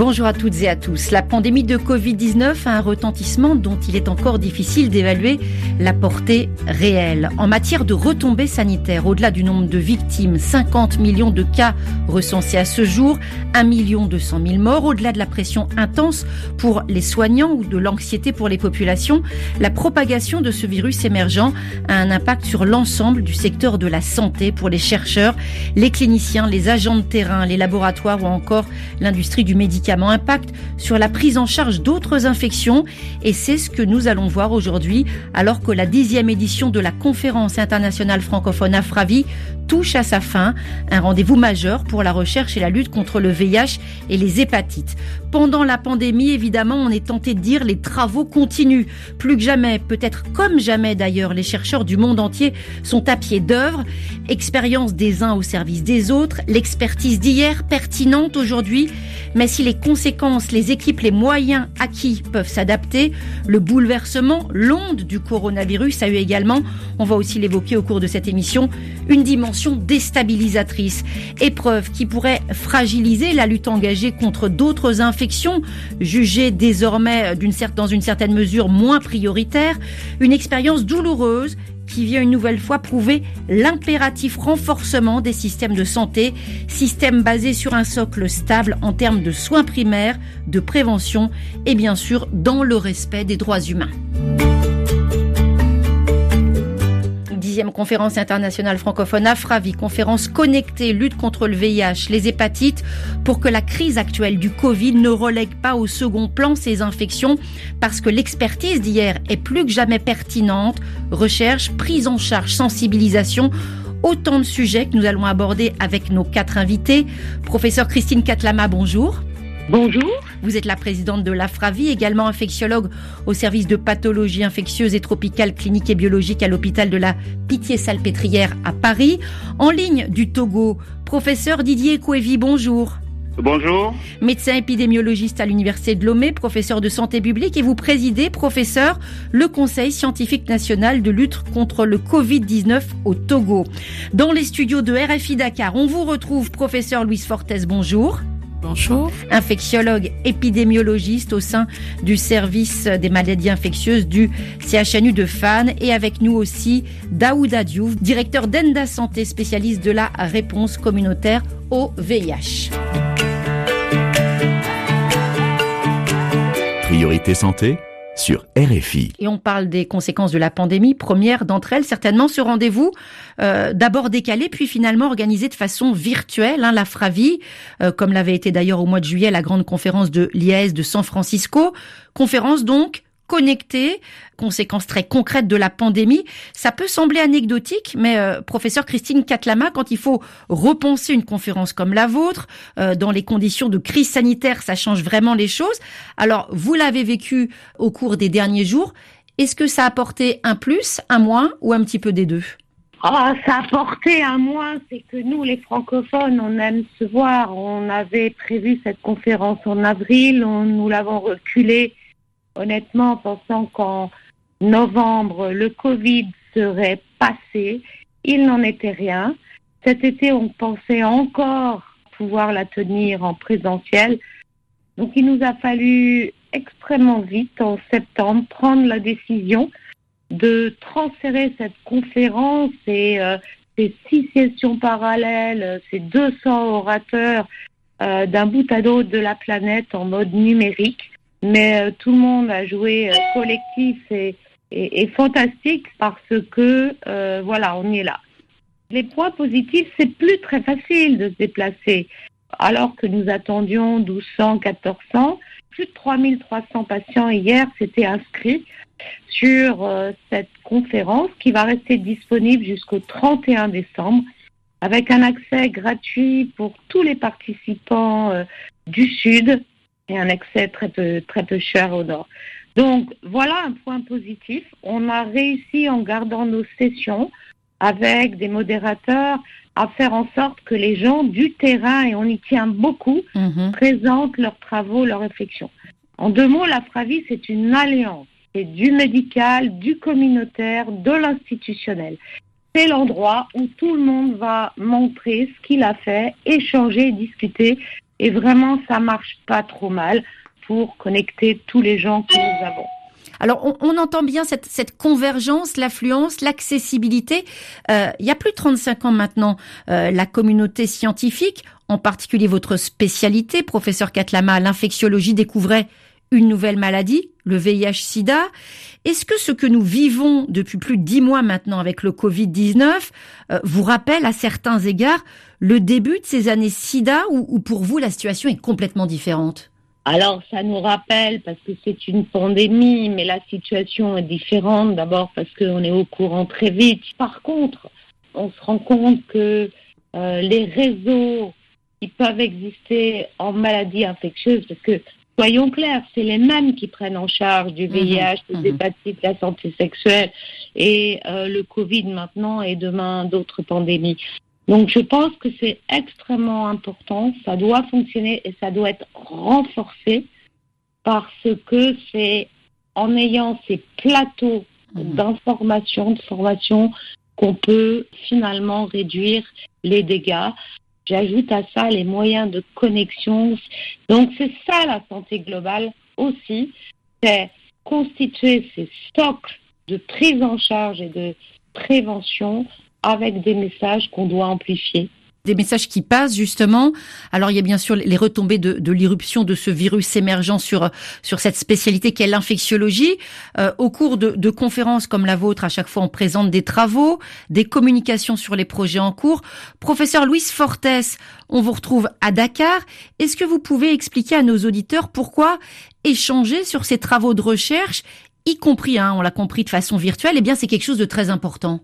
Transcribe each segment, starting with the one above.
Bonjour à toutes et à tous. La pandémie de Covid-19 a un retentissement dont il est encore difficile d'évaluer la portée réelle. En matière de retombées sanitaires, au-delà du nombre de victimes, 50 millions de cas recensés à ce jour, 1 million 200 000 morts, au-delà de la pression intense pour les soignants ou de l'anxiété pour les populations, la propagation de ce virus émergent a un impact sur l'ensemble du secteur de la santé pour les chercheurs, les cliniciens, les agents de terrain, les laboratoires ou encore l'industrie du médicament impact sur la prise en charge d'autres infections et c'est ce que nous allons voir aujourd'hui alors que la dixième édition de la conférence internationale francophone Afravi touche à sa fin, un rendez-vous majeur pour la recherche et la lutte contre le VIH et les hépatites. Pendant la pandémie, évidemment, on est tenté de dire les travaux continuent. Plus que jamais, peut-être comme jamais d'ailleurs, les chercheurs du monde entier sont à pied d'œuvre. Expérience des uns au service des autres, l'expertise d'hier pertinente aujourd'hui, mais si les conséquences, les équipes, les moyens acquis peuvent s'adapter, le bouleversement, l'onde du coronavirus a eu également, on va aussi l'évoquer au cours de cette émission, une dimension déstabilisatrice. Épreuve qui pourrait fragiliser la lutte engagée contre d'autres infections, jugées désormais dans une certaine mesure moins prioritaires. Une expérience douloureuse qui vient une nouvelle fois prouver l'impératif renforcement des systèmes de santé, système basé sur un socle stable en termes de soins primaires, de prévention et bien sûr dans le respect des droits humains. Conférence internationale francophone Afravi, conférence connectée, lutte contre le VIH, les hépatites, pour que la crise actuelle du Covid ne relègue pas au second plan ces infections, parce que l'expertise d'hier est plus que jamais pertinente. Recherche, prise en charge, sensibilisation autant de sujets que nous allons aborder avec nos quatre invités. Professeur Christine Katlama, bonjour. Bonjour. Vous êtes la présidente de l'AFRAVI, également infectiologue au service de pathologie infectieuse et tropicale clinique et biologique à l'hôpital de la Pitié-Salpêtrière à Paris. En ligne du Togo, professeur Didier Kouevi, bonjour. Bonjour. Médecin épidémiologiste à l'Université de Lomé, professeur de santé publique et vous présidez, professeur, le Conseil scientifique national de lutte contre le Covid-19 au Togo. Dans les studios de RFI Dakar, on vous retrouve, professeur Louise Fortes, bonjour. Bonjour. Infectiologue épidémiologiste au sein du service des maladies infectieuses du CHNU de Fan et avec nous aussi Daouda Diouf, directeur d'Enda Santé, spécialiste de la réponse communautaire au VIH. Priorité santé sur RFI. Et on parle des conséquences de la pandémie. Première d'entre elles, certainement, ce rendez-vous, euh, d'abord décalé, puis finalement organisé de façon virtuelle, hein, la Fravi, euh, comme l'avait été d'ailleurs au mois de juillet la grande conférence de l'IAS de San Francisco. Conférence donc connectés, conséquences très concrètes de la pandémie. Ça peut sembler anecdotique, mais euh, professeur Christine Katlama, quand il faut repenser une conférence comme la vôtre, euh, dans les conditions de crise sanitaire, ça change vraiment les choses. Alors, vous l'avez vécu au cours des derniers jours. Est-ce que ça a apporté un plus, un moins ou un petit peu des deux? Ah, ça a apporté un moins, c'est que nous, les francophones, on aime se voir. On avait prévu cette conférence en avril, on, nous l'avons reculée honnêtement, pensant qu'en novembre, le Covid serait passé, il n'en était rien. Cet été, on pensait encore pouvoir la tenir en présentiel. Donc, il nous a fallu extrêmement vite, en septembre, prendre la décision de transférer cette conférence et euh, ces six sessions parallèles, ces 200 orateurs euh, d'un bout à l'autre de la planète en mode numérique mais euh, tout le monde a joué euh, collectif et, fantastique parce que euh, voilà, on est là. Les points positifs, c'est plus très facile de se déplacer. Alors que nous attendions 1200, 1400, plus de 3300 patients hier s'étaient inscrits sur cette conférence qui va rester disponible jusqu'au 31 décembre. avec un accès gratuit pour tous les participants du Sud et un accès très peu, très peu cher au Nord. Donc voilà un point positif. On a réussi en gardant nos sessions avec des modérateurs à faire en sorte que les gens du terrain, et on y tient beaucoup, Mhm. présentent leurs travaux, leurs réflexions. En deux mots, la Fravi, c'est une alliance. C'est du médical, du communautaire, de l'institutionnel. C'est l'endroit où tout le monde va montrer ce qu'il a fait, échanger, discuter. Et vraiment, ça marche pas trop mal pour connecter tous les gens que nous avons. Alors, on, entend bien cette, cette convergence, l'affluence, l'accessibilité. Euh, il y a plus de 35 ans maintenant, euh, la communauté scientifique, en particulier votre spécialité, professeur Katlama, l'infectiologie, découvrait une nouvelle maladie, le VIH-Sida. Est-ce que ce que nous vivons depuis plus de dix mois maintenant avec le Covid-19 euh, vous rappelle à certains égards le début de ces années Sida ou, ou pour vous la situation est complètement différente? Alors, ça nous rappelle parce que c'est une pandémie, mais la situation est différente. D'abord parce qu'on est au courant très vite. Par contre, on se rend compte que euh, les réseaux qui peuvent exister en maladies infectieuses, parce que soyons clairs, c'est les mêmes qui prennent en charge du VIH, mhm. des hépatites, la santé sexuelle et euh, le Covid maintenant et demain d'autres pandémies. Donc je pense que c'est extrêmement important, ça doit fonctionner et ça doit être renforcé parce que c'est en ayant ces plateaux Mhm. d'information, de formation qu'on peut finalement réduire les dégâts. J'ajoute à ça les moyens de connexion. Donc c'est ça la santé globale aussi, c'est constituer ces stocks de prise en charge et de prévention avec des messages qu'on doit amplifier. Des messages qui passent justement. Alors il y a bien sûr les retombées de, de l'irruption de ce virus émergent sur sur cette spécialité qu'est l'infectiologie. Euh, au cours de, de conférences comme la vôtre, à chaque fois on présente des travaux, des communications sur les projets en cours. Professeur Louis Fortes, on vous retrouve à Dakar. Est-ce que vous pouvez expliquer à nos auditeurs pourquoi échanger sur ces travaux de recherche, y compris, hein, on l'a compris de façon virtuelle, eh bien c'est quelque chose de très important.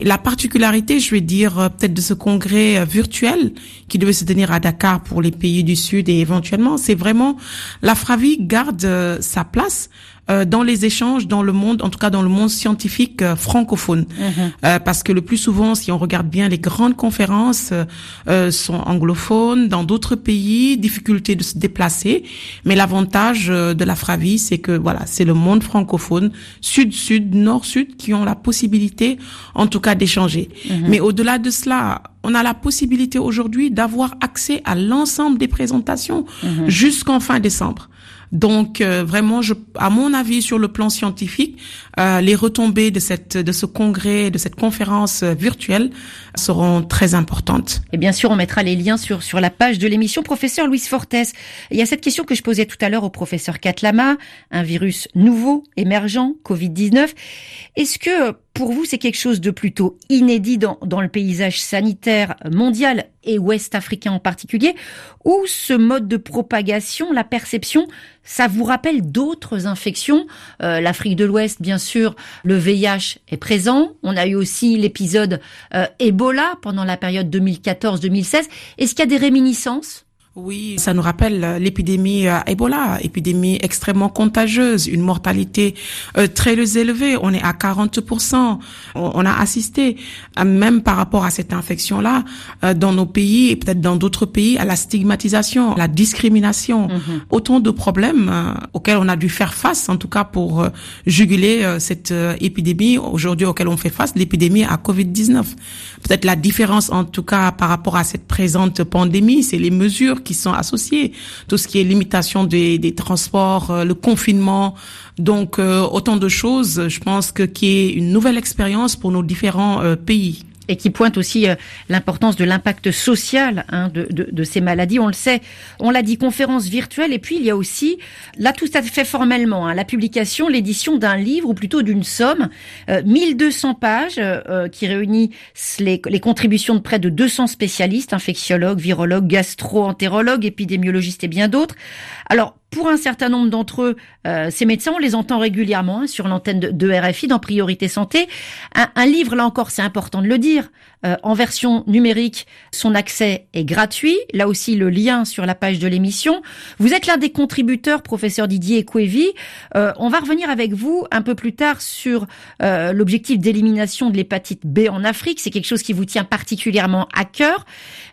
La particularité, je vais dire, euh, peut-être de ce congrès euh, virtuel qui devait se tenir à Dakar pour les pays du Sud et éventuellement, c'est vraiment la Fravi garde euh, sa place euh, dans les échanges dans le monde, en tout cas dans le monde scientifique euh, francophone. Euh, parce que le plus souvent, si on regarde bien, les grandes conférences euh, sont anglophones, dans d'autres pays, difficulté de se déplacer. Mais l'avantage de la Fravi, c'est que voilà, c'est le monde francophone, sud-sud, nord-sud, qui ont la possibilité, en tout cas, d'échanger. Mais au-delà de cela, on a la possibilité aujourd'hui d'avoir accès à l'ensemble des présentations jusqu'en fin décembre. Donc euh, vraiment, je, à mon avis, sur le plan scientifique, euh, les retombées de cette de ce congrès, de cette conférence euh, virtuelle seront très importantes. Et bien sûr, on mettra les liens sur, sur la page de l'émission. Professeur Louis Fortes, il y a cette question que je posais tout à l'heure au professeur Katlama, un virus nouveau, émergent, Covid-19. Est-ce que pour vous, c'est quelque chose de plutôt inédit dans, dans le paysage sanitaire mondial et ouest africain en particulier, ou ce mode de propagation, la perception, ça vous rappelle d'autres infections Euh, L'Afrique de l'Ouest, bien sûr, le VIH est présent. On a eu aussi l'épisode euh, Ebola pendant la période 2014-2016. Est-ce qu'il y a des réminiscences Oui, ça nous rappelle euh, l'épidémie euh, Ebola, épidémie extrêmement contagieuse, une mortalité euh, très élevée. On est à 40%. On, a assisté, même par rapport à cette infection-là, dans nos pays et peut-être dans d'autres pays, à la stigmatisation, à la discrimination. Autant de problèmes auxquels on a dû faire face, en tout cas pour juguler cette épidémie aujourd'hui auquel on fait face, l'épidémie à Covid-19. Peut-être la différence, en tout cas, par rapport à cette présente pandémie, c'est les mesures qui sont associées. Tout ce qui est limitation des, des transports, euh, le confinement. Donc, euh, autant de choses, je pense que qui est une nouvelle expérience pour nos différents euh, pays. Et qui pointe aussi euh, l'importance de l'impact social hein, de, ces maladies. On le sait, on l'a dit, conférence virtuelle, et puis il y a aussi, là tout à fait formellement, hein, la publication, l'édition d'un livre, ou plutôt d'une somme, euh, 1200 pages, euh, qui réunit les, les, contributions de près de 200 spécialistes, infectiologues, virologues, gastro-entérologues, épidémiologistes et bien d'autres. Alors, pour un certain nombre d'entre eux, euh, ces médecins, on les entend régulièrement hein, sur l'antenne de, RFI dans Priorité Santé. Un livre, là encore, c'est important de le dire, euh, en version numérique. Son accès est gratuit. Là aussi, le lien sur la page de l'émission. Vous êtes l'un des contributeurs, professeur Didier Ekwevi. Euh, on va revenir avec vous un peu plus tard sur euh, l'objectif d'élimination de l'hépatite B en Afrique. C'est quelque chose qui vous tient particulièrement à cœur.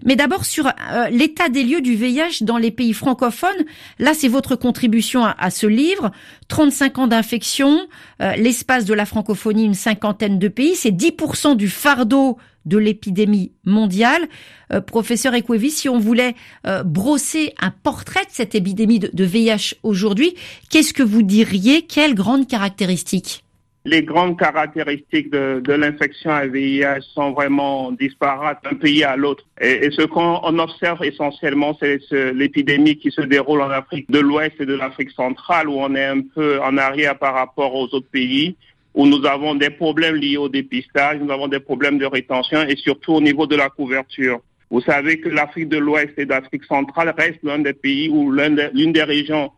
Mais d'abord sur l'état des lieux du VIH dans les pays francophones. Là, c'est votre contribution à, à, ce livre. 35 ans d'infection, l'espace de la francophonie, une cinquantaine de pays. C'est 10% du fardeau de l'épidémie mondiale. Euh, professeur Ekwevi, si on voulait euh, brosser un portrait de cette épidémie de, VIH aujourd'hui, qu'est-ce que vous diriez? Quelles grandes caractéristiques? Les grandes caractéristiques de, l'infection à VIH sont vraiment disparates d'un pays à l'autre. Et, ce qu'on observe essentiellement, c'est l'épidémie qui se déroule en Afrique de l'Ouest et de l'Afrique centrale, où on est un peu en arrière par rapport aux autres pays où nous avons des problèmes liés au dépistage, nous avons des problèmes de rétention et surtout au niveau de la couverture. Vous savez que l'Afrique de l'Ouest et l'Afrique centrale restent l'un des pays ou l'une des régions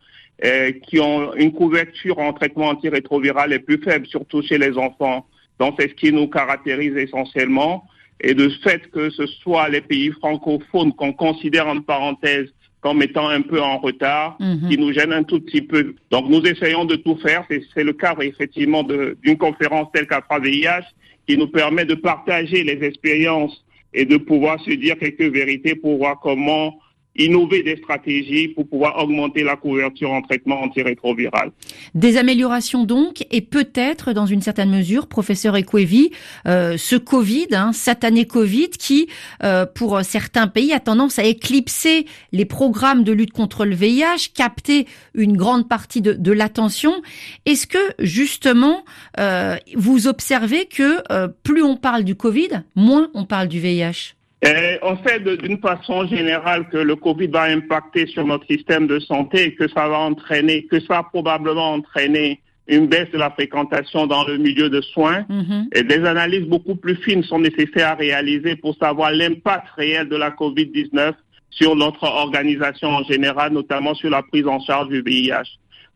euh, qui ont une couverture en traitement antirétroviral les plus faible, surtout chez les enfants. Donc c'est ce qui nous caractérise essentiellement. Et de fait que ce soit les pays francophones qu'on considère en parenthèse comme étant un peu en retard, mhm. qui nous gêne un tout petit peu. Donc nous essayons de tout faire. C'est le cas effectivement d'une conférence telle qu'Afra VIH qui nous permet de partager les expériences et de pouvoir se dire quelques vérités pour voir comment innover des stratégies pour pouvoir augmenter la couverture en traitement antirétroviral. Des améliorations donc, et peut-être dans une certaine mesure, professeur Ekwevi, euh, ce Covid, hein, satané Covid, qui euh, pour certains pays a tendance à éclipser les programmes de lutte contre le VIH, capter une grande partie de, de l'attention. Est-ce que justement euh, vous observez que euh, plus on parle du Covid, moins on parle du VIH et on sait d'une façon générale que le Covid va impacter sur notre système de santé et que ça va entraîner, que ça va probablement entraîner une baisse de la fréquentation dans le milieu de soins. Mm-hmm. Et des analyses beaucoup plus fines sont nécessaires à réaliser pour savoir l'impact réel de la COVID-19 sur notre organisation en général, notamment sur la prise en charge du VIH.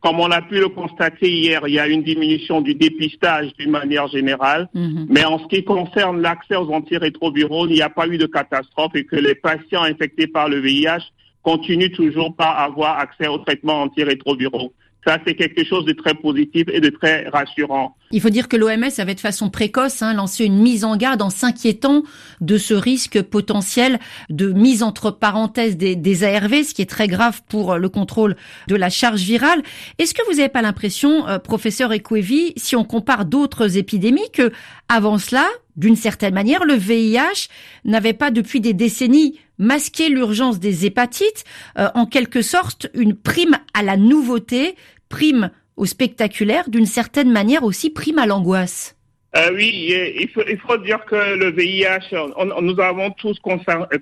Comme on a pu le constater hier, il y a une diminution du dépistage d'une manière générale, mhm. mais en ce qui concerne l'accès aux antirétroviraux, il n'y a pas eu de catastrophe et que les patients infectés par le VIH continuent toujours par avoir accès aux traitements antirétroviraux. Ça, c'est quelque chose de très positif et de très rassurant. Il faut dire que l'OMS avait de façon précoce hein, lancé une mise en garde en s'inquiétant de ce risque potentiel de mise entre parenthèses des, ARV, ce qui est très grave pour le contrôle de la charge virale. Est-ce que vous n'avez pas l'impression, euh, professeur Ekwevi, si on compare d'autres épidémies, que avant cela, d'une certaine manière, le VIH n'avait pas depuis des décennies masqué l'urgence des hépatites, euh, en quelque sorte une prime à la nouveauté, prime au spectaculaire, d'une certaine manière aussi prime à l'angoisse. Euh, oui, il faut, il faut, dire que le VIH, nous avons tous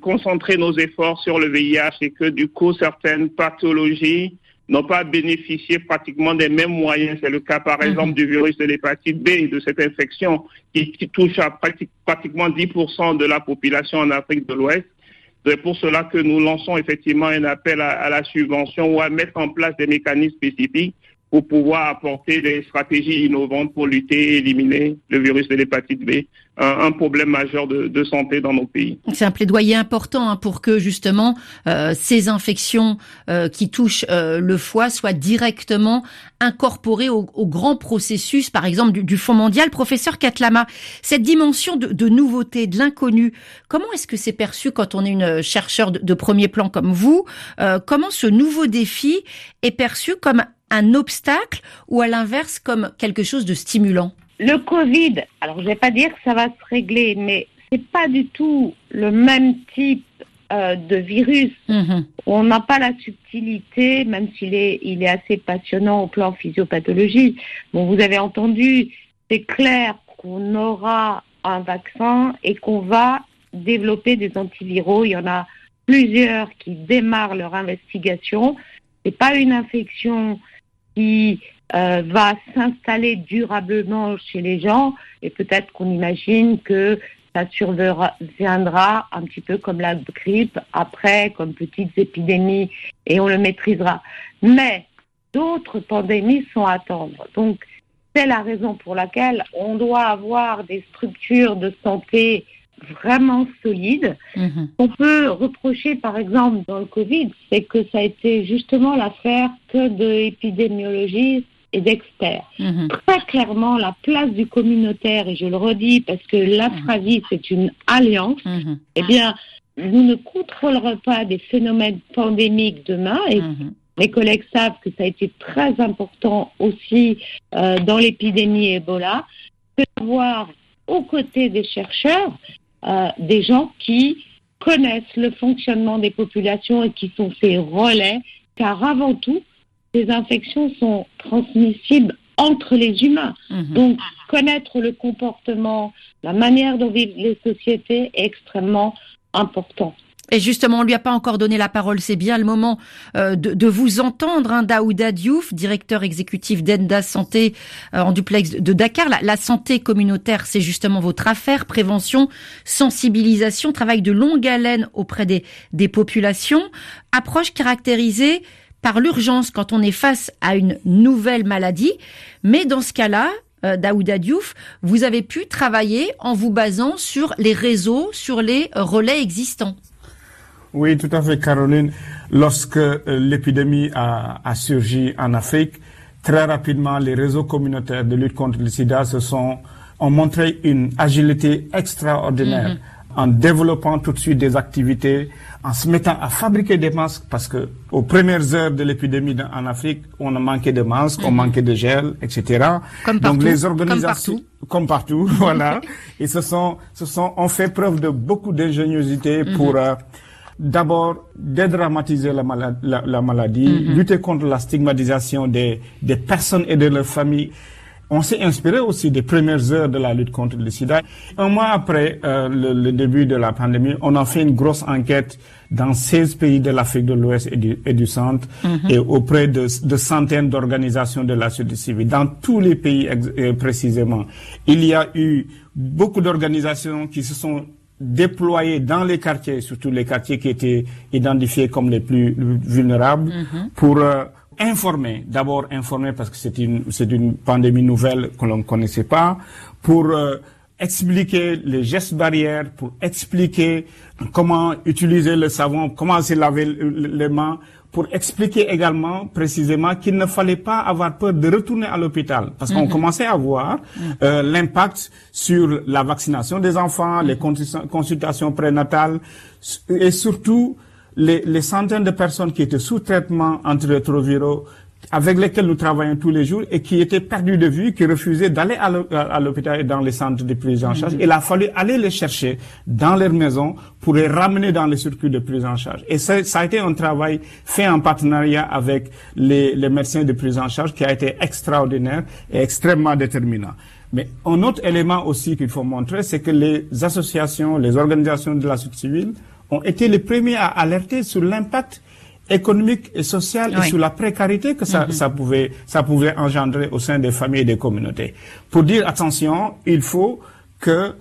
concentré nos efforts sur le VIH et que du coup, certaines pathologies n'ont pas bénéficié pratiquement des mêmes moyens. C'est le cas, par mhm. exemple, du virus de l'hépatite B, de cette infection qui, touche à pratiquement 10% de la population en Afrique de l'Ouest. C'est pour cela que nous lançons effectivement un appel à, la subvention ou à mettre en place des mécanismes spécifiques pour pouvoir apporter des stratégies innovantes pour lutter et éliminer le virus de l'hépatite B, un, problème majeur de, santé dans nos pays. C'est un plaidoyer important hein, pour que justement euh, ces infections euh, qui touchent euh, le foie soient directement incorporées au, grand processus, par exemple du, du Fonds mondial. Professeur Katlama, cette dimension de, nouveauté, de l'inconnu, comment est-ce que c'est perçu quand on est une chercheur de, de premier plan comme vous Comment ce nouveau défi est perçu comme un obstacle ou à l'inverse comme quelque chose de stimulant Le Covid, alors je ne vais pas dire que ça va se régler, mais c'est pas du tout le même type euh, de virus. Mhm. On n'a pas la subtilité, même s'il est, il est assez passionnant au plan physiopathologie. Bon, vous avez entendu, c'est clair qu'on aura un vaccin et qu'on va développer des antiviraux. Il y en a plusieurs qui démarrent leur investigation. C'est pas une infection qui euh, va s'installer durablement chez les gens et peut-être qu'on imagine que ça surviendra un petit peu comme la grippe après, comme petites épidémies et on le maîtrisera. Mais d'autres pandémies sont à attendre. Donc c'est la raison pour laquelle on doit avoir des structures de santé vraiment solide. Mhm. On peut reprocher, par exemple, dans le Covid, c'est que ça a été justement l'affaire que d'épidémiologistes et d'experts. Mhm. Très clairement, la place du communautaire, et je le redis parce que l'Afravie, c'est une alliance, Mhm. eh bien, nous ne contrôlerons pas des phénomènes pandémiques demain, et Mhm. mes collègues savent que ça a été très important aussi euh, dans l'épidémie Ebola, que d'avoir aux côtés des chercheurs euh, des gens qui connaissent le fonctionnement des populations et qui sont ces relais, car avant tout, ces infections sont transmissibles entre les humains. Mhm. Donc, connaître le comportement, la manière dont vivent les sociétés est extrêmement important. Et justement, on lui a pas encore donné la parole. C'est bien le moment euh, de, vous entendre, hein, Daouda Diouf, directeur exécutif d'Enda Santé euh, en duplex de Dakar. La, santé communautaire, c'est justement votre affaire. Prévention, sensibilisation, travail de longue haleine auprès des, des populations. Approche caractérisée par l'urgence quand on est face à une nouvelle maladie. Mais dans ce cas-là, euh, Daouda Diouf, vous avez pu travailler en vous basant sur les réseaux, sur les relais existants. Oui, tout à fait, Caroline. Lorsque euh, l'épidémie a, a, surgi en Afrique, très rapidement, les réseaux communautaires de lutte contre le sida se sont, ont montré une agilité extraordinaire. Mhm. En développant tout de suite des activités, en se mettant à fabriquer des masques, parce que aux premières heures de l'épidémie en Afrique, on a manqué de masques, on manquait de gel, etc. Comme partout, Donc les comme organisations, comme partout, voilà, ils se sont, se sont, ont fait preuve de beaucoup d'ingéniosité pour euh, d'abord dédramatiser la, la, la maladie, lutter contre la stigmatisation des, des personnes et de leurs familles. On s'est inspiré aussi des premières heures de la lutte contre le sida. Un mois après euh, le, le début de la pandémie, on a fait une grosse enquête dans 16 pays de l'Afrique de l'Ouest et du, et du Centre et auprès de, de centaines d'organisations de la société civile. Dans tous les pays euh, précisément, il y a eu beaucoup d'organisations qui se sont déployées dans les quartiers, surtout les quartiers qui étaient identifiés comme les plus vulnérables, pour euh, informer, d'abord informer parce que c'est une, c'est une pandémie nouvelle que l'on ne connaissait pas, pour euh, expliquer les gestes barrières, pour expliquer comment utiliser le savon, comment se laver le- le- les mains, pour expliquer également précisément qu'il ne fallait pas avoir peur de retourner à l'hôpital. Parce qu'on commençait à voir euh, l'impact sur la vaccination des enfants, les consulta- consultations prénatales et surtout les, les centaines de personnes qui étaient sous traitement antirétroviraux avec lesquels nous travaillons tous les jours et qui étaient perdus de vue, qui refusaient d'aller à l'hô- à l'hôpital et dans les centres de prise en charge. Il a fallu aller les chercher dans leurs maisons pour les ramener dans les circuits de prise en charge. Et ça, ça a été un travail fait en partenariat avec les, les médecins de prise en charge qui a été extraordinaire et extrêmement déterminant. Mais un autre élément aussi qu'il faut montrer, c'est que les associations, les organisations de la société civile ont été les premiers à alerter sur l'impact économique et social Oui. et sur la précarité que ça, ça pouvait ça pouvait engendrer au sein des familles et des communautés. Pour dire attention, il faut que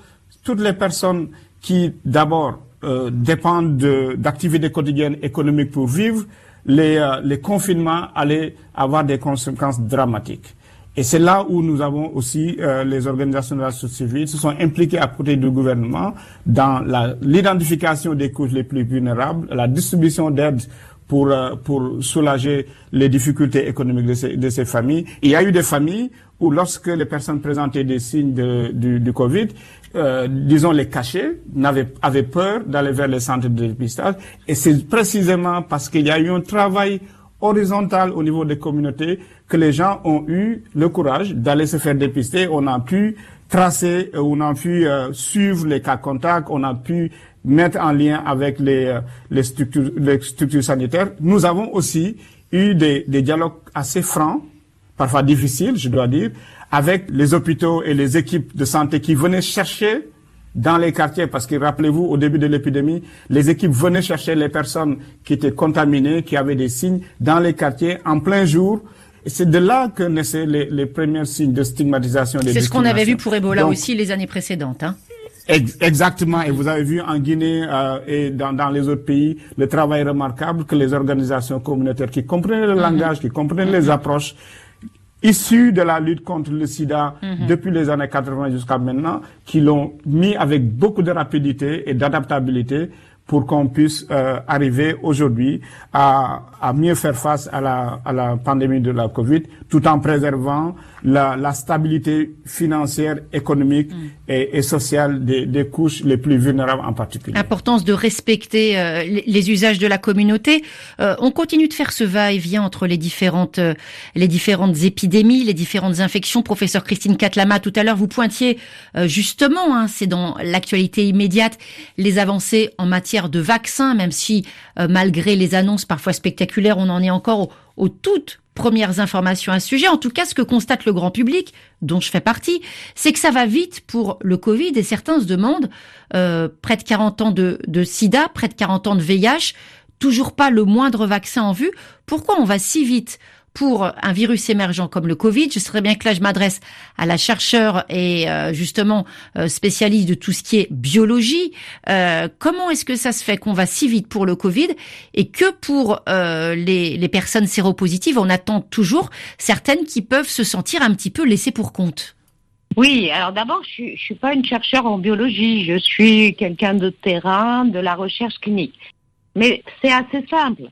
toutes les personnes qui d'abord euh, dépendent de- d'activités quotidiennes économiques pour vivre, les, euh, les confinements allaient avoir des conséquences dramatiques. Et c'est là où nous avons aussi euh, les organisations de la société civile se sont impliquées à côté du gouvernement dans l'identification des couches les plus vulnérables, la distribution d'aide pour, euh, pour soulager les difficultés économiques de ces, de ces familles. Il y a eu des familles où lorsque les personnes présentaient des signes de, du, du Covid, euh, disons les cachets, n'avaient, avaient peur d'aller vers les centres de dépistage. Et c'est précisément parce qu'il y a eu un travail horizontal au niveau des communautés que les gens ont eu le courage d'aller se faire dépister. On a pu tracer, euh, on a pu euh, suivre les cas contacts, on a pu mettre en lien avec les, euh, les, structures, les structures sanitaires. Nous avons aussi eu des, des dialogues assez francs, parfois difficiles, je dois dire, avec les hôpitaux et les équipes de santé qui venaient chercher dans les quartiers, parce que rappelez-vous, au début de l'épidémie, les équipes venaient chercher les personnes qui étaient contaminées, qui avaient des signes, dans les quartiers, en plein jour. C'est de là que naissaient les, les premiers signes de stigmatisation des C'est ce qu'on avait vu pour Ebola Donc, aussi les années précédentes. Hein. Ex- Exactement, et vous avez vu en Guinée euh, et dans, dans les autres pays le travail remarquable que les organisations communautaires qui comprenaient le langage, qui comprenaient les approches, issus de la lutte contre le sida depuis les années 80 jusqu'à maintenant, qui l'ont mis avec beaucoup de rapidité et d'adaptabilité pour qu'on puisse euh, arriver aujourd'hui à, à, mieux faire face à la, à la pandémie de la Covid, tout en préservant la, la stabilité financière, économique mm. et, et, sociale des, des, couches les plus vulnérables en particulier. L'importance de respecter euh, les, usages de la communauté. Euh, on continue de faire ce va-et-vient entre les différentes, euh, les différentes épidémies, les différentes infections. Professeur Christine Catlama, tout à l'heure, vous pointiez justement, hein, c'est dans l'actualité immédiate, les avancées en matière de vaccins, même si euh, malgré les annonces parfois spectaculaires, on en est encore aux, toutes premières informations à ce sujet. En tout cas, ce que constate le grand public, dont je fais partie, c'est que ça va vite pour le Covid et certains se demandent, euh, près de 40 ans de, de sida, près de 40 ans de VIH, toujours pas le moindre vaccin en vue. Pourquoi on va si vite pour un virus émergent comme le Covid. Je serais bien que là, je m'adresse à la chercheure et euh, justement euh, spécialiste de tout ce qui est biologie. Euh, comment est-ce que ça se fait qu'on va si vite pour le Covid et que pour les, les personnes séropositives, on attend toujours certaines qui peuvent se sentir un petit peu laissées pour compte? Oui, alors d'abord, je ne suis pas une chercheure en biologie, je suis quelqu'un de terrain, de la recherche clinique. Mais c'est assez simple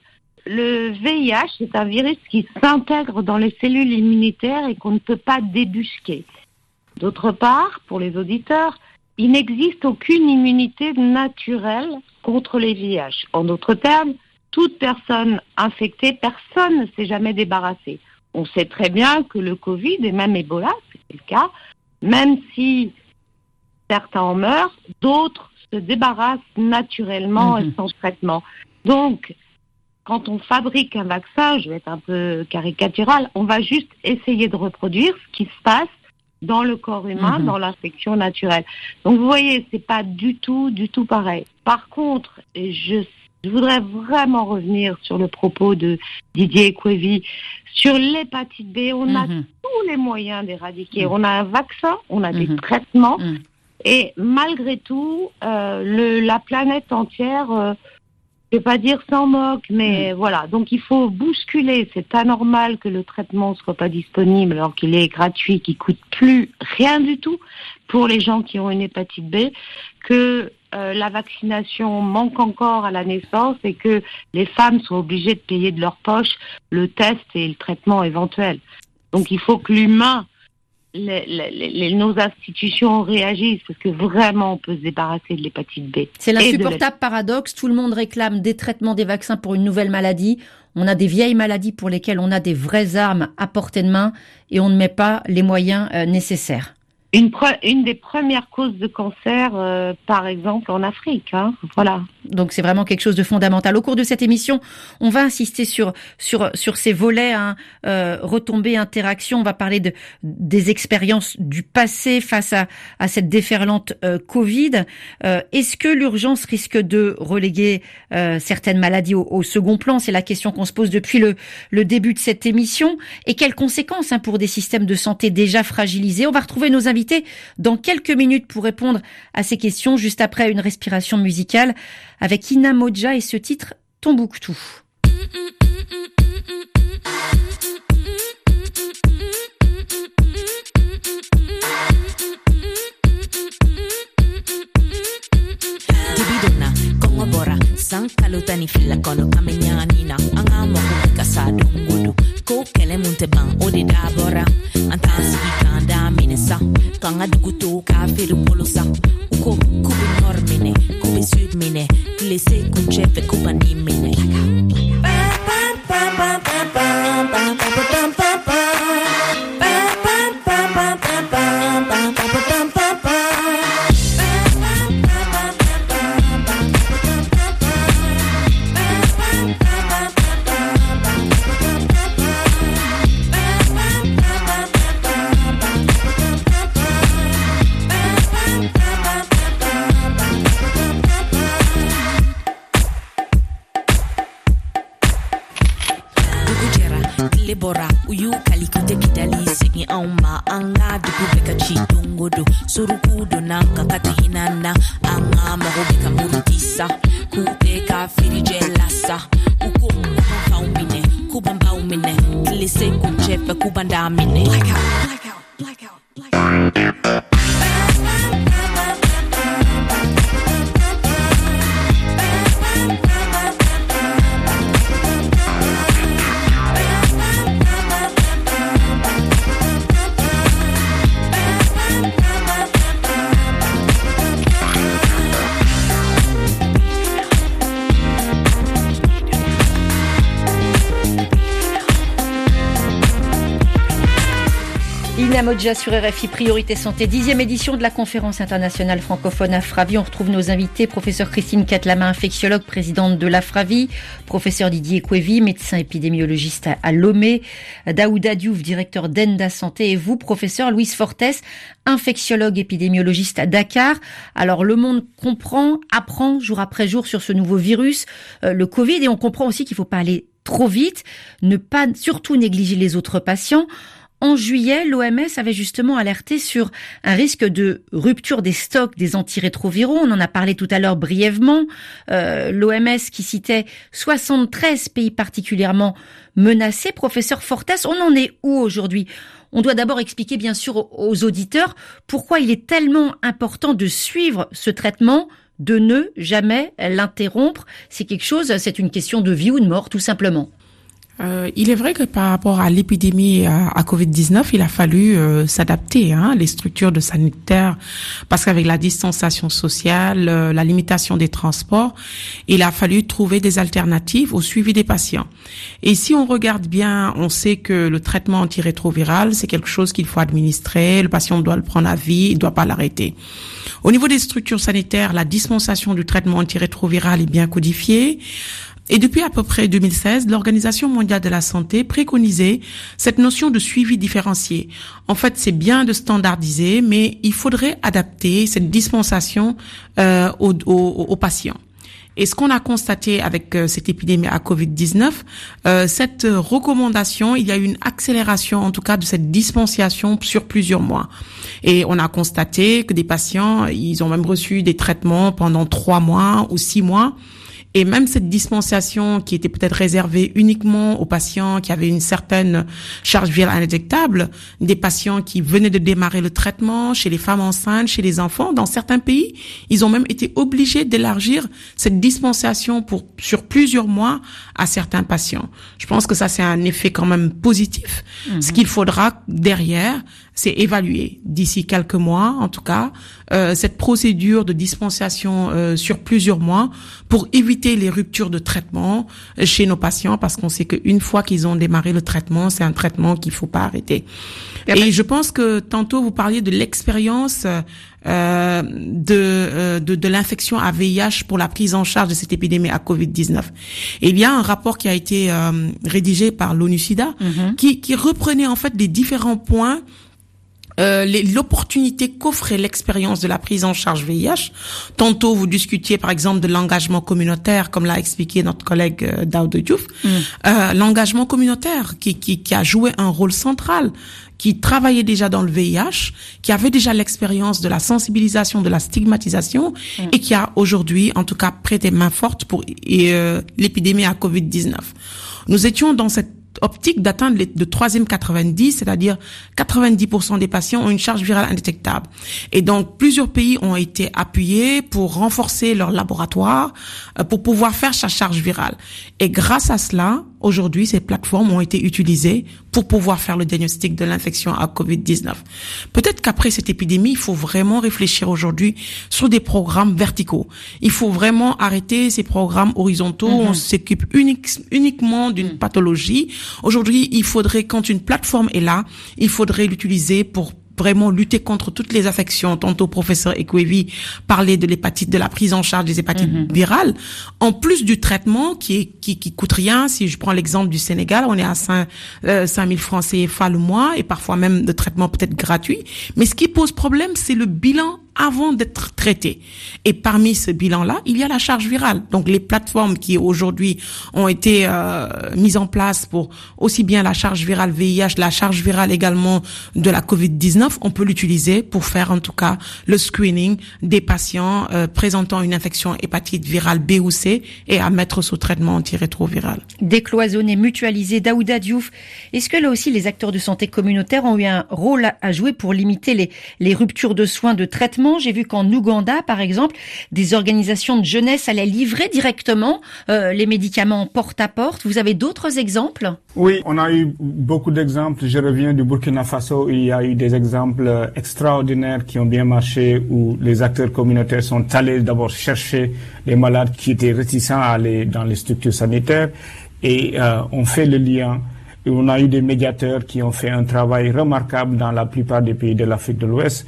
le VIH, c'est un virus qui s'intègre dans les cellules immunitaires et qu'on ne peut pas débusquer. D'autre part, pour les auditeurs, il n'existe aucune immunité naturelle contre les VIH. En d'autres termes, toute personne infectée, personne ne s'est jamais débarrassé. On sait très bien que le Covid et même Ebola, c'est le cas, même si certains en meurent, d'autres se débarrassent naturellement et mhm. sans traitement. Donc, quand on fabrique un vaccin, je vais être un peu caricatural, on va juste essayer de reproduire ce qui se passe dans le corps humain, mhm. dans l'infection naturelle. Donc vous voyez, c'est pas du tout, du tout pareil. Par contre, je, je voudrais vraiment revenir sur le propos de Didier Couevy sur l'hépatite B. On a mhm. tous les moyens d'éradiquer. Mhm. On a un vaccin, on a des traitements, et malgré tout, euh, le, la planète entière euh, je vais pas dire sans moque, mais mm. voilà. Donc il faut bousculer. C'est anormal que le traitement soit pas disponible alors qu'il est gratuit, qu'il coûte plus rien du tout pour les gens qui ont une hépatite B, que euh, la vaccination manque encore à la naissance et que les femmes sont obligées de payer de leur poche le test et le traitement éventuel. Donc il faut que l'humain les, nos institutions réagissent parce que vraiment on peut se débarrasser de l'hépatite B. C'est l'insupportable paradoxe. Tout le monde réclame des traitements, des vaccins pour une nouvelle maladie. On a des vieilles maladies pour lesquelles on a des vraies armes à portée de main et on ne met pas les moyens euh, nécessaires une, des premières causes de cancer, euh, par exemple, en Afrique. Hein, voilà. Donc c'est vraiment quelque chose de fondamental. Au cours de cette émission, on va insister sur sur sur ces volets, hein, euh, retombées, interactions. On va parler de des expériences du passé face à à cette déferlante euh, Covid. Euh, Est-ce que l'urgence risque de reléguer euh, certaines maladies au, au second plan? C'est la question qu'on se pose depuis le le début de cette émission. Et quelles conséquences hein, pour des systèmes de santé déjà fragilisés? On va retrouver nos invités dans quelques minutes pour répondre à ces questions, juste après une respiration musicale avec Ina Moja et ce titre Tombouctou. kokele mun tɛ ban o de dabɔra an t'an sigi k'an da minɛ sa k'an ka dugu to k'a feere bolo sa u ko k'u bɛ minɛ k'u bɛ minɛ tile se kuncɛ fɛ k'u minɛ. Ina sur RFI Priorité Santé, dixième édition de la conférence internationale francophone Afravi. On retrouve nos invités, professeur Christine Catlama, infectiologue, présidente de l'Afravi, professeur Didier Couévi, médecin épidémiologiste à Lomé, Daouda Diouf, directeur d'ENDA Santé, et vous, professeur Louise Fortes, infectiologue épidémiologiste à Dakar. Alors le monde comprend, apprend jour après jour sur ce nouveau virus, euh, le Covid, et on comprend aussi qu'il ne faut pas aller trop vite, ne pas surtout négliger les autres patients. En juillet, l'OMS avait justement alerté sur un risque de rupture des stocks des antirétroviraux. On en a parlé tout à l'heure brièvement. Euh, L'OMS qui citait 73 pays particulièrement menacés. Professeur Fortes, on en est où aujourd'hui? On doit d'abord expliquer bien sûr aux auditeurs pourquoi il est tellement important de suivre ce traitement de ne jamais l'interrompre. C'est quelque chose, c'est une question de vie ou de mort tout simplement. Euh, il est vrai que par rapport à l'épidémie à, Covid-19, il a fallu euh, s'adapter, hein, les structures de sanitaire, parce qu'avec la distanciation sociale, euh, la limitation des transports, il a fallu trouver des alternatives au suivi des patients. Et si on regarde bien, on sait que le traitement antirétroviral, c'est quelque chose qu'il faut administrer, le patient doit le prendre à vie, il ne doit pas l'arrêter. Au niveau des structures sanitaires, la dispensation du traitement antirétroviral est bien codifiée. Et depuis à peu près 2016, l'Organisation mondiale de la santé préconisait cette notion de suivi différencié. En fait, c'est bien de standardiser, mais il faudrait adapter cette dispensation euh, aux, patients. Et ce qu'on a constaté avec euh, cette épidémie à Covid-19, euh, cette recommandation, il y a eu une accélération en tout cas de cette dispensation sur plusieurs mois. Et on a constaté que des patients, ils ont même reçu des traitements pendant trois mois ou six mois et même cette dispensation qui était peut-être réservée uniquement aux patients qui avaient une certaine charge virale indétectable, des patients qui venaient de démarrer le traitement, chez les femmes enceintes, chez les enfants, dans certains pays, ils ont même été obligés d'élargir cette dispensation pour sur plusieurs mois à certains patients. Je pense que ça c'est un effet quand même positif. Mhm. Ce qu'il faudra derrière, c'est évaluer d'ici quelques mois, en tout cas, euh, cette procédure de dispensation euh, sur plusieurs mois pour éviter les ruptures de traitement euh, chez nos patients, parce qu'on sait qu'une fois qu'ils ont démarré le traitement, c'est un traitement qu'il faut pas arrêter. Et je pense que tantôt vous parliez de l'expérience euh, de, de, de l'infection à VIH pour la prise en charge de cette épidémie à Covid-19. Et il y a un rapport qui a été rédigé par l'ONU-SIDA mm-hmm. qui, qui reprenait en fait des différents points euh, l'opportunité qu'offrait l'expérience de la prise en charge VIH. Tantôt, vous discutiez par exemple de l'engagement communautaire, comme l'a expliqué notre collègue euh, Daoud Diouf. Mm. Euh, l'engagement communautaire qui, qui, qui a joué un rôle central qui travaillait déjà dans le VIH, qui avait déjà l'expérience de la sensibilisation, de la stigmatisation, mm. et qui a aujourd'hui, en tout cas, prêté main forte pour euh, l'épidémie à Covid-19. Nous étions dans cette optique d'atteindre le troisième 90, c'est-à-dire 90% des patients ont une charge virale indétectable. Et donc, plusieurs pays ont été appuyés pour renforcer leur laboratoire, euh, pour pouvoir faire sa charge virale. Et grâce à cela, aujourd'hui, ces plateformes ont été utilisées pour pouvoir faire le diagnostic de l'infection à Covid-19. Peut-être qu'après cette épidémie, il faut vraiment réfléchir aujourd'hui sur des programmes verticaux. Il faut vraiment arrêter ces programmes horizontaux où on mm-hmm. s'occupe uniquement d'une mm. pathologie. Aujourd'hui, il faudrait, quand une plateforme est là, il faudrait l'utiliser pour vraiment lutter contre toutes les affections. Tantôt, professeur Ekwevi parlait de l'hépatite, de la prise en charge des hépatites mhm. virales. En plus du traitement qui est, qui, qui coûte rien, si je prends l'exemple du Sénégal, on est à 5, euh, 000 francs CFA le mois et parfois même de traitement peut-être gratuit. Mais ce qui pose problème, c'est le bilan avant d'être traités. Et parmi ce bilan-là, il y a la charge virale. Donc les plateformes qui aujourd'hui ont été euh, mises en place pour aussi bien la charge virale VIH, la charge virale également de la Covid-19, on peut l'utiliser pour faire en tout cas le screening des patients euh, présentant une infection hépatite virale B ou C et à mettre sous traitement antirétroviral. Décloisonner, mutualiser, Daouda Diouf, est-ce que là aussi les acteurs de santé communautaire ont eu un rôle à jouer pour limiter les, les ruptures de soins de traitement J'ai vu qu'en Ouganda, par exemple, des organisations de jeunesse allaient livrer directement euh, les médicaments porte à porte. Vous avez d'autres exemples? Oui, on a eu beaucoup d'exemples. Je reviens du Burkina Faso. Il y a eu des exemples extraordinaires qui ont bien marché où les acteurs communautaires sont allés d'abord chercher les malades qui étaient réticents à aller dans les structures sanitaires et euh, on fait le lien. On a eu des médiateurs qui ont fait un travail remarquable dans la plupart des pays de l'Afrique de l'Ouest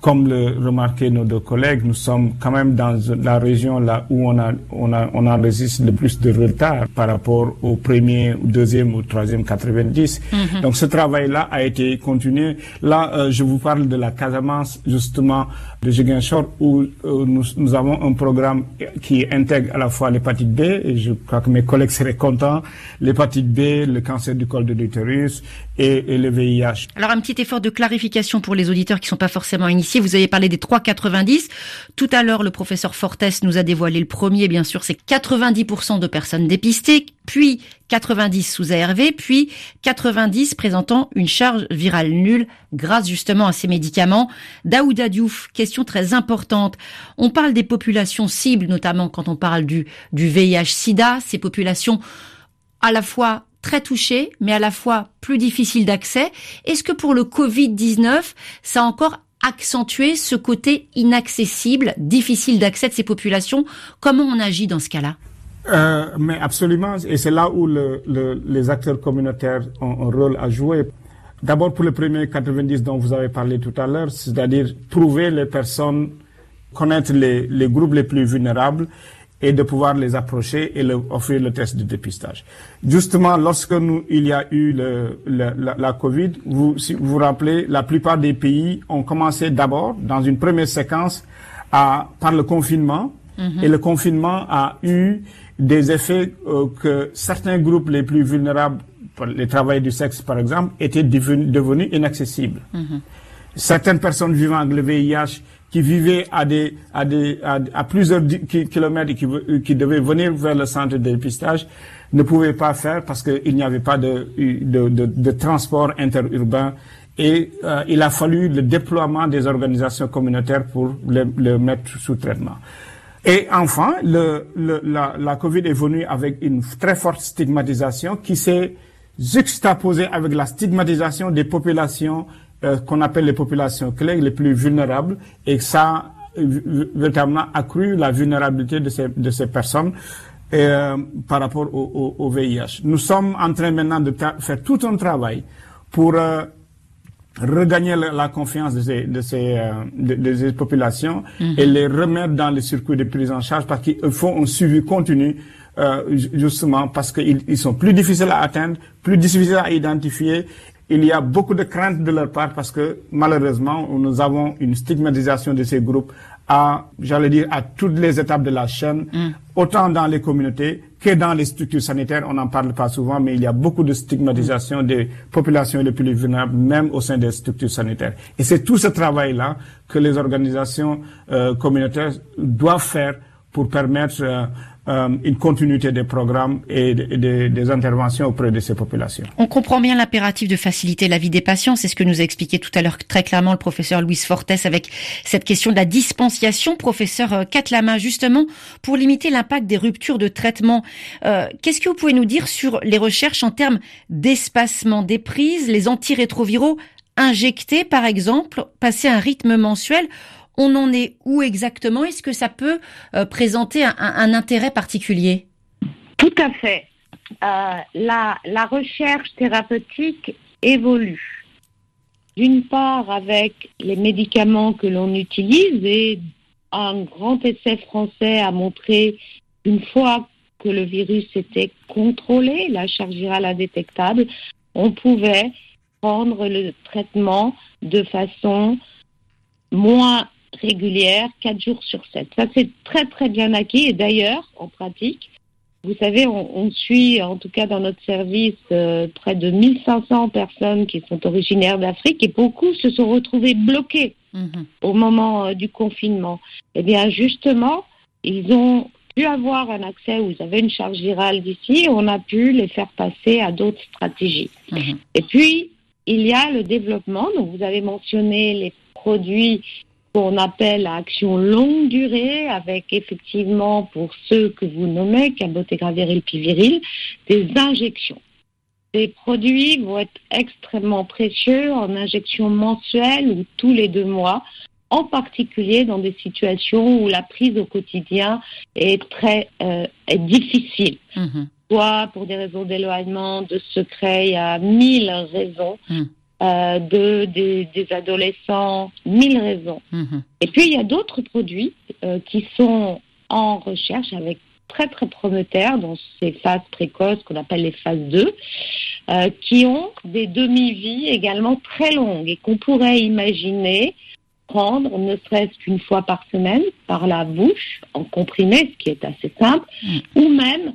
comme le remarquaient nos deux collègues, nous sommes quand même dans la région là où on a on a on enregistre le plus de retard par rapport au premier, deuxième ou troisième 90. Mm Donc ce travail-là a été continué. Là, euh, je vous parle de la Casamance justement de Ziguinchor où euh, nous, nous avons un programme qui intègre à la fois l'hépatite B et je crois que mes collègues seraient contents, l'hépatite B, le cancer du col de l'utérus et, et le VIH. Alors un petit effort de clarification pour les auditeurs qui sont pas forcément initiés vous avez parlé des 3,90. Tout à l'heure, le professeur Fortes nous a dévoilé le premier, bien sûr, c'est 90% de personnes dépistées, puis 90 sous ARV, puis 90 présentant une charge virale nulle grâce justement à ces médicaments. Daouda Diouf, question très importante. On parle des populations cibles, notamment quand on parle du, du VIH-Sida, ces populations à la fois très touchées, mais à la fois plus difficiles d'accès. Est-ce que pour le Covid-19, ça a encore accentuer ce côté inaccessible, difficile d'accès de ces populations? Comment on agit dans ce cas-là? Euh, Mais absolument, et c'est là où le, le, les acteurs communautaires ont un rôle à jouer. D'abord pour le premier 90 dont vous avez parlé tout à l'heure, c'est-à-dire trouver les personnes, connaître les groupes les plus vulnérables et de pouvoir les approcher et leur offrir le test de dépistage. Justement, lorsque nous, il y a eu le, le, la, la, Covid, vous, si vous vous rappelez, la plupart des pays ont commencé d'abord, dans une première séquence, à, par le confinement. Mm-hmm. Et le confinement a eu des effets euh, que certains groupes les plus vulnérables, les travailleurs du sexe par exemple, étaient devenus inaccessibles. Mm-hmm. Certaines personnes vivant avec le VIH qui vivaient à des à des à, plusieurs kilomètres et qui, qui devaient venir vers le centre de dépistage ne pouvaient pas faire parce qu'il n'y avait pas de de, de, de transport interurbain et euh, il a fallu le déploiement des organisations communautaires pour le, le mettre sous traitement. Et enfin, le, le, la, la Covid est venue avec une très forte stigmatisation qui s'est juxtaposée avec la stigmatisation des populations euh, qu'on appelle les populations clés, les plus vulnérables, et ça a véritablement accru la vulnérabilité de ces, de ces personnes euh, par rapport au, au, au, VIH. Nous sommes en train maintenant de faire tout un travail pour euh, regagner la, la, confiance de ces, de ces, euh, de, de ces populations -hmm. et les remettre dans les circuits de prise en charge parce qu'il faut un suivi continu euh, justement parce qu'ils ils sont plus difficiles à atteindre, plus difficiles à identifier il y a beaucoup de craintes de leur part parce que malheureusement, nous avons une stigmatisation de ces groupes à, j'allais dire, à toutes les étapes de la chaîne, mm. autant dans les communautés que dans les structures sanitaires. On n'en parle pas souvent, mais il y a beaucoup de stigmatisation mm. des populations les plus vulnérables, même au sein des structures sanitaires. Et c'est tout ce travail-là que les organisations euh, communautaires doivent faire pour permettre euh, euh, une continuité des programmes et de, de, des interventions auprès de ces populations. On comprend bien l'impératif de faciliter la vie des patients, c'est ce que nous a expliqué tout à l'heure très clairement le professeur Louis Fortes avec cette question de la dispensation. Professeur Katlama, euh, justement, pour limiter l'impact des ruptures de traitement, euh, qu'est-ce que vous pouvez nous dire sur les recherches en termes d'espacement des prises, les antirétroviraux injectés par exemple, passer un rythme mensuel on en est où exactement? Est-ce que ça peut euh, présenter un, intérêt particulier? Tout à fait. Euh, la, la, recherche thérapeutique évolue. D'une part avec les médicaments que l'on utilise et un grand essai français a montré une fois que le virus était contrôlé, la charge virale indétectable, on pouvait prendre le traitement de façon moins régulière, 4 jours sur 7. Ça, c'est très, très bien acquis. Et d'ailleurs, en pratique, vous savez, on, on, suit, en tout cas dans notre service, euh, près de 1500 personnes qui sont originaires d'Afrique et beaucoup se sont retrouvés bloqués Mhm. au moment euh, du confinement. Eh bien, justement, ils ont pu avoir un accès où ils avaient une charge virale d'ici et on a pu les faire passer à d'autres stratégies. Mhm. Et puis, il y a le développement. Donc, vous avez mentionné les produits qu'on appelle à action longue durée, avec effectivement, pour ceux que vous nommez, cabotegravir piviril, des injections. Ces produits vont être extrêmement précieux en injection mensuelle ou tous les deux mois, en particulier dans des situations où la prise au quotidien est très euh, est difficile. Mhm. Soit pour des raisons d'éloignement, de secret, il y a mille raisons. Mm. Euh, de, des, des adolescents, mille raisons. Mhm. Et puis, il y a d'autres produits euh, qui sont en recherche avec très, très prometteurs dans ces phases précoces qu'on appelle les phases 2, euh, qui ont des demi-vies également très longues et qu'on pourrait imaginer prendre ne serait-ce qu'une fois par semaine par la bouche en comprimé, ce qui est assez simple, Mm. ou même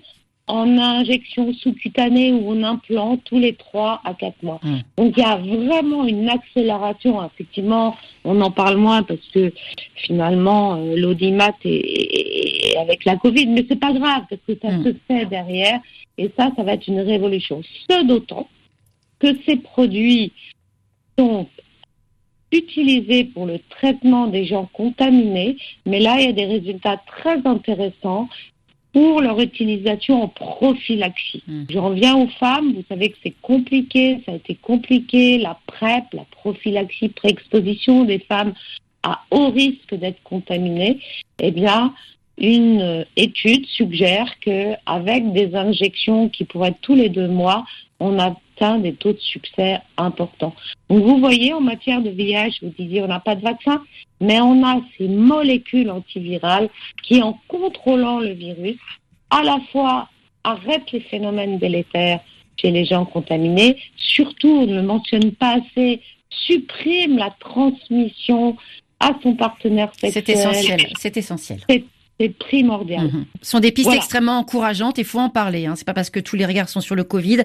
en injection sous-cutanée ou en implant tous les 3 à 4 mois. Mm. Donc il y a vraiment une accélération. Effectivement, on en parle moins parce que finalement euh, l'audimat est, est- est avec la Covid, mais c'est pas grave parce que ça Mm. se fait derrière et ça, ça va être une révolution. Ce d'autant que ces produits sont utilisés pour le traitement des gens contaminés, mais là, il y a des résultats très intéressants pour leur utilisation en prophylaxie. Mm. J'en viens aux femmes, vous savez que c'est compliqué, ça a été compliqué, la PrEP, la prophylaxie, pré-exposition des femmes à haut risque d'être contaminées. Eh bien, une euh, étude suggère que avec des injections qui pourraient être tous les deux mois, on atteint des taux de succès importants. Donc vous voyez, en matière de VIH, vous disiez on n'a pas de vaccin, mais on a ces molécules antivirales qui, en contrôlant le virus, à la fois arrêtent les phénomènes délétères chez les gens contaminés, surtout, on ne le mentionne pas assez, supprime la transmission à son partenaire sexuel. C'est essentiel. C'est essentiel. C'est primordial. Mhm. Ce sont des pistes Voilà. extrêmement encourageantes et faut en parler. Hein. C'est pas parce que tous les regards sont sur le Covid.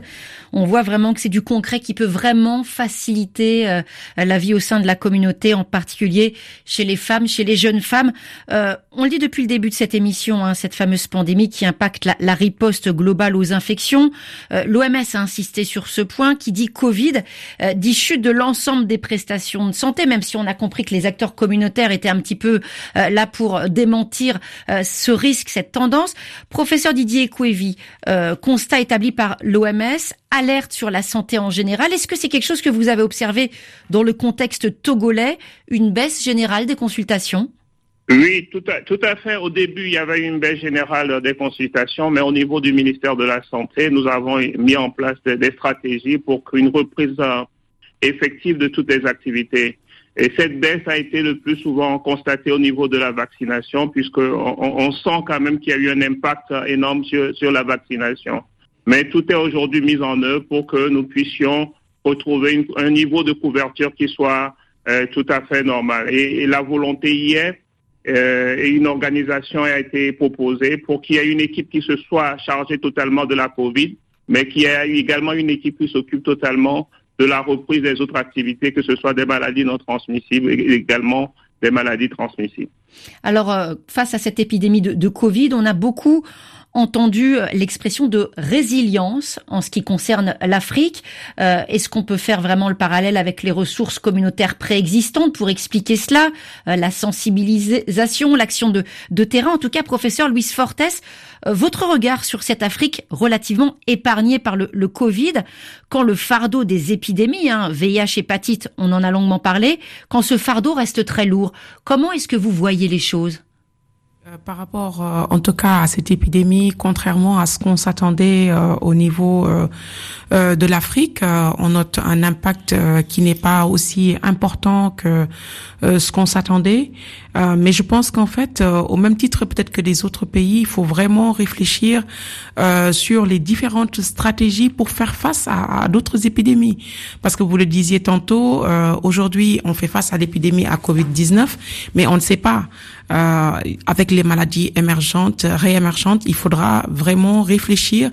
On voit vraiment que c'est du concret qui peut vraiment faciliter euh, la vie au sein de la communauté, en particulier chez les femmes, chez les jeunes femmes. Euh, on le dit depuis le début de cette émission, hein, cette fameuse pandémie qui impacte la, la riposte globale aux infections. Euh, L'OMS a insisté sur ce point qui dit Covid, euh, dit chute de l'ensemble des prestations de santé, même si on a compris que les acteurs communautaires étaient un petit peu euh, là pour démentir euh, ce risque, cette tendance. Professeur Didier Couévi, euh, constat établi par l'OMS, alerte sur la santé en général. Est-ce que c'est quelque chose que vous avez observé dans le contexte togolais, une baisse générale des consultations? Oui, tout à, tout à fait. Au début, il y avait une baisse générale des consultations, mais au niveau du ministère de la Santé, nous avons mis en place des, des stratégies pour qu'une reprise euh, effective de toutes les activités. Et cette baisse a été le plus souvent constatée au niveau de la vaccination, puisque on, sent quand même qu'il y a eu un impact énorme sur, la vaccination. Mais tout est aujourd'hui mis en œuvre pour que nous puissions retrouver un niveau de couverture qui soit euh, tout à fait normal. Et, et la volonté y est. Euh, et une organisation a été proposée pour qu'il y ait une équipe qui se soit chargée totalement de la COVID, mais qu'il y ait également une équipe qui s'occupe totalement de la reprise des autres activités, que ce soit des maladies non transmissibles et également des maladies transmissibles. Alors, euh, face à cette épidémie de, de Covid, on a beaucoup entendu euh, l'expression de résilience en ce qui concerne l'Afrique. Euh, Est-ce qu'on peut faire vraiment le parallèle avec les ressources communautaires préexistantes pour expliquer cela Euh, La sensibilisation, l'action de, de terrain? En tout cas, professeur Luis Fortes, euh, votre regard sur cette Afrique relativement épargnée par le, le Covid, quand le fardeau des épidémies, hein, VIH, hépatite, on en a longuement parlé, quand ce fardeau reste très lourd, comment est-ce que vous voyez les choses? Par rapport, euh, en tout cas, à cette épidémie, contrairement à ce qu'on s'attendait euh, au niveau euh, euh, de l'Afrique, euh, on note un impact euh, qui n'est pas aussi important que euh, ce qu'on s'attendait. Euh, mais je pense qu'en fait, euh, au même titre peut-être que les autres pays, il faut vraiment réfléchir euh, sur les différentes stratégies pour faire face à, à d'autres épidémies. Parce que vous le disiez tantôt, aujourd'hui, on fait face à l'épidémie à Covid-19, mais on ne sait pas. avec les maladies émergentes, réémergentes, il faudra vraiment réfléchir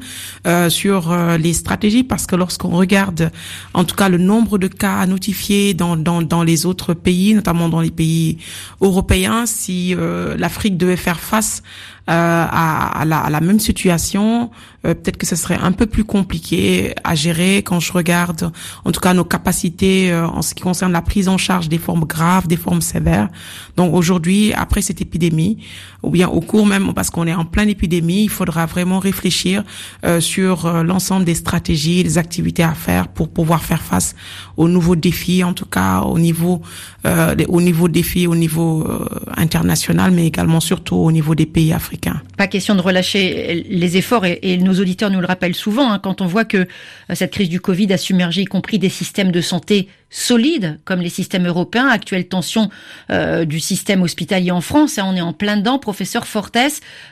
sur les stratégies parce que lorsqu'on regarde, en tout cas, le nombre de cas notifiés dans, dans, dans les autres pays, notamment dans les pays européens, si euh, l'Afrique devait faire face à, à, la, à, la, même situation, euh, peut-être que ce serait un peu plus compliqué à gérer quand je regarde, en tout cas, nos capacités euh, en ce qui concerne la prise en charge des formes graves, des formes sévères. Donc aujourd'hui, après cette épidémie, ou bien au cours même, parce qu'on est en pleine épidémie, il faudra vraiment réfléchir euh, sur l'ensemble des stratégies, des activités à faire pour pouvoir faire face aux nouveaux défis, en tout cas au niveau, euh, au niveau défis au niveau international, mais également surtout au niveau des pays africains. Pas question de relâcher les efforts et, nos auditeurs nous le rappellent souvent hein, quand on voit que euh, cette crise du Covid a submergé y compris des systèmes de santé solides comme les systèmes européens. Actuelle tension euh, du système hospitalier en France, hein, on est en plein dedans. Professeur Fortes,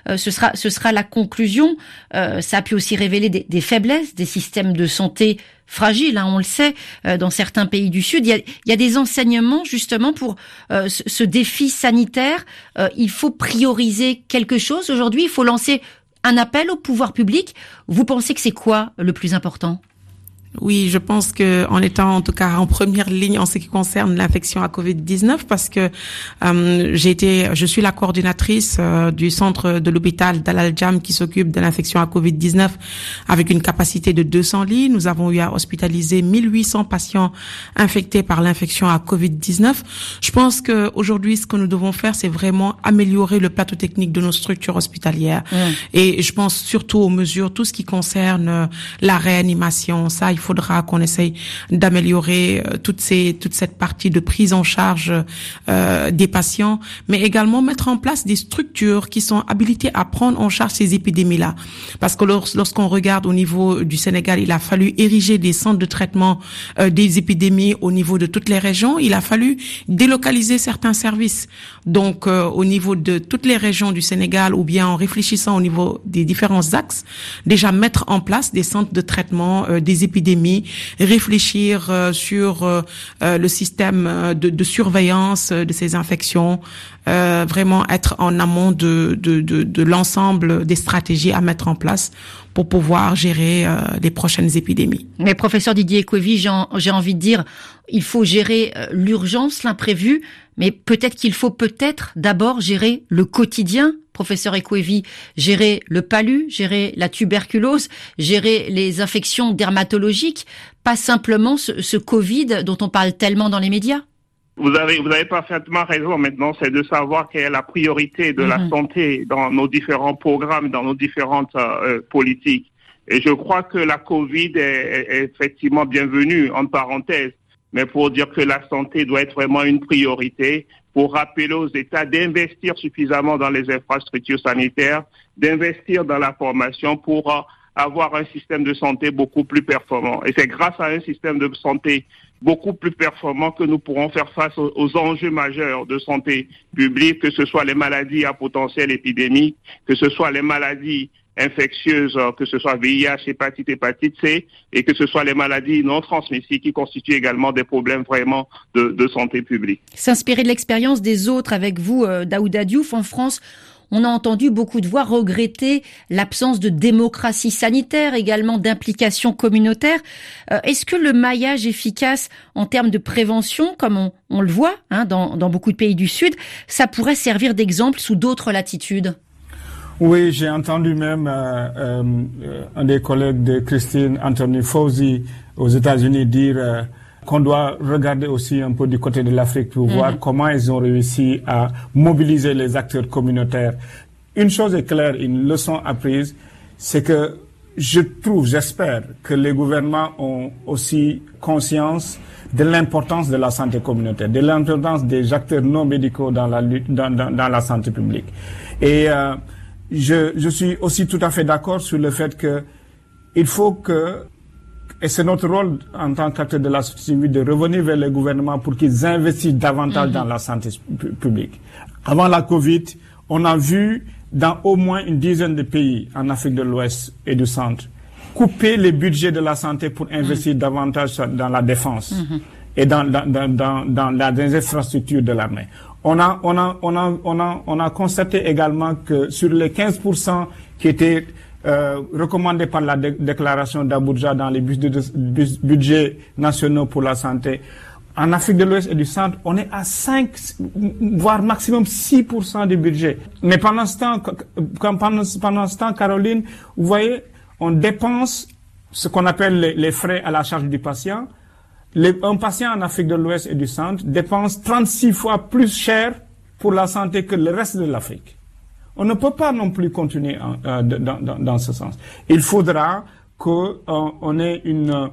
euh, ce sera ce sera la conclusion. ça a pu aussi révéler des, des faiblesses des systèmes de santé fragile, hein, on le sait, euh, dans certains pays du Sud. Il y a, des enseignements justement pour euh, ce, défi sanitaire. Euh, il faut prioriser quelque chose aujourd'hui. Il faut lancer un appel au pouvoir public. Vous pensez que c'est quoi le plus important? Oui, je pense que en étant en tout cas en première ligne en ce qui concerne l'infection à Covid-19, parce que euh, j'ai été, je suis la coordinatrice euh, du centre de l'hôpital d'Al-Jam qui s'occupe de l'infection à Covid-19 avec une capacité de 200 lits. Nous avons eu à hospitaliser 1800 patients infectés par l'infection à Covid-19. Je pense que aujourd'hui, ce que nous devons faire, c'est vraiment améliorer le plateau technique de nos structures hospitalières. Mmh. Et je pense surtout aux mesures, tout ce qui concerne euh, la réanimation. Ça, il faudra qu'on essaye d'améliorer euh, toute cette partie de prise en charge euh, des patients, mais également mettre en place des structures qui sont habilitées à prendre en charge ces épidémies-là. Parce que lorsqu'on regarde au niveau du Sénégal, il a fallu ériger des centres de traitement euh, des épidémies au niveau de toutes les régions. Il a fallu délocaliser certains services. Donc, au niveau de toutes les régions du Sénégal, ou bien en réfléchissant au niveau des différents axes, déjà mettre en place des centres de traitement des épidémies réfléchir euh, sur euh, euh, le système de, surveillance de ces infections, vraiment être en amont de, l'ensemble des stratégies à mettre en place pour pouvoir gérer les prochaines épidémies. Mais professeur Didier Covy, j'ai envie de dire, il faut gérer l'urgence, l'imprévu, mais peut-être qu'il faut peut-être d'abord gérer le quotidien professeur Ekwevi, gérer le palu, gérer la tuberculose, gérer les infections dermatologiques, pas simplement ce, ce Covid dont on parle tellement dans les médias vous avez, vous avez parfaitement raison maintenant, c'est de savoir quelle est la priorité de la mhm. santé dans nos différents programmes, dans nos différentes euh, politiques. Et je crois que la Covid est, est effectivement bienvenue, en parenthèse, mais pour dire que la santé doit être vraiment une priorité, pour rappeler aux États d'investir suffisamment dans les infrastructures sanitaires, d'investir dans la formation pour euh, avoir un système de santé beaucoup plus performant. Et c'est grâce à un système de santé beaucoup plus performant que nous pourrons faire face aux, enjeux majeurs de santé publique, que ce soit les maladies à potentiel épidémique, que ce soit les maladies infectieuses, euh, que ce soit VIH, hépatite, hépatite C, et que ce soit les maladies non transmissibles qui constituent également des problèmes vraiment de, santé publique. S'inspirer de l'expérience des autres avec vous, euh, Daouda Diouf, en France, on a entendu beaucoup de voix regretter l'absence de démocratie sanitaire, également d'implication communautaire. Euh, est-ce que le maillage efficace en termes de prévention, comme on, le voit hein, dans, dans beaucoup de pays du Sud, ça pourrait servir d'exemple sous d'autres latitudes? Oui, j'ai entendu même euh, euh, un des collègues de Christine Anthony Fauzi aux États-Unis dire euh, qu'on doit regarder aussi un peu du côté de l'Afrique pour voir mhm. comment ils ont réussi à mobiliser les acteurs communautaires. Une chose est claire, une leçon apprise, c'est que je trouve, j'espère que les gouvernements ont aussi conscience de l'importance de la santé communautaire, de l'importance des acteurs non médicaux dans la lutte, dans, dans, dans la santé publique. Et euh, je, je suis aussi tout à fait d'accord sur le fait que il faut que et c'est notre rôle en tant qu'acteur de la société civile de revenir vers les gouvernements pour qu'ils investissent davantage dans la santé publique. Avant la Covid, on a vu dans au moins une dizaine de pays en Afrique de l'Ouest et du Centre couper les budgets de la santé pour investir davantage dans la défense et dans, dans, dans, dans, les infrastructures de l'armée. On a, on, a, on, a, on, a, on a constaté également que sur les 15% qui étaient euh, recommandés par la déclaration d'Abuja dans les budgets nationaux pour la santé, en Afrique de l'Ouest et du Centre, on est à 5, voire maximum 6% du budget. Mais pendant ce temps, pendant, pendant ce temps, Caroline, vous voyez, on dépense ce qu'on appelle les, frais à la charge du patient. Un patient en Afrique de l'Ouest et du Centre dépense 36 fois plus cher pour la santé que le reste de l'Afrique. On ne peut pas non plus continuer euh, dans, ce sens. Il faudra qu'on euh, ait une,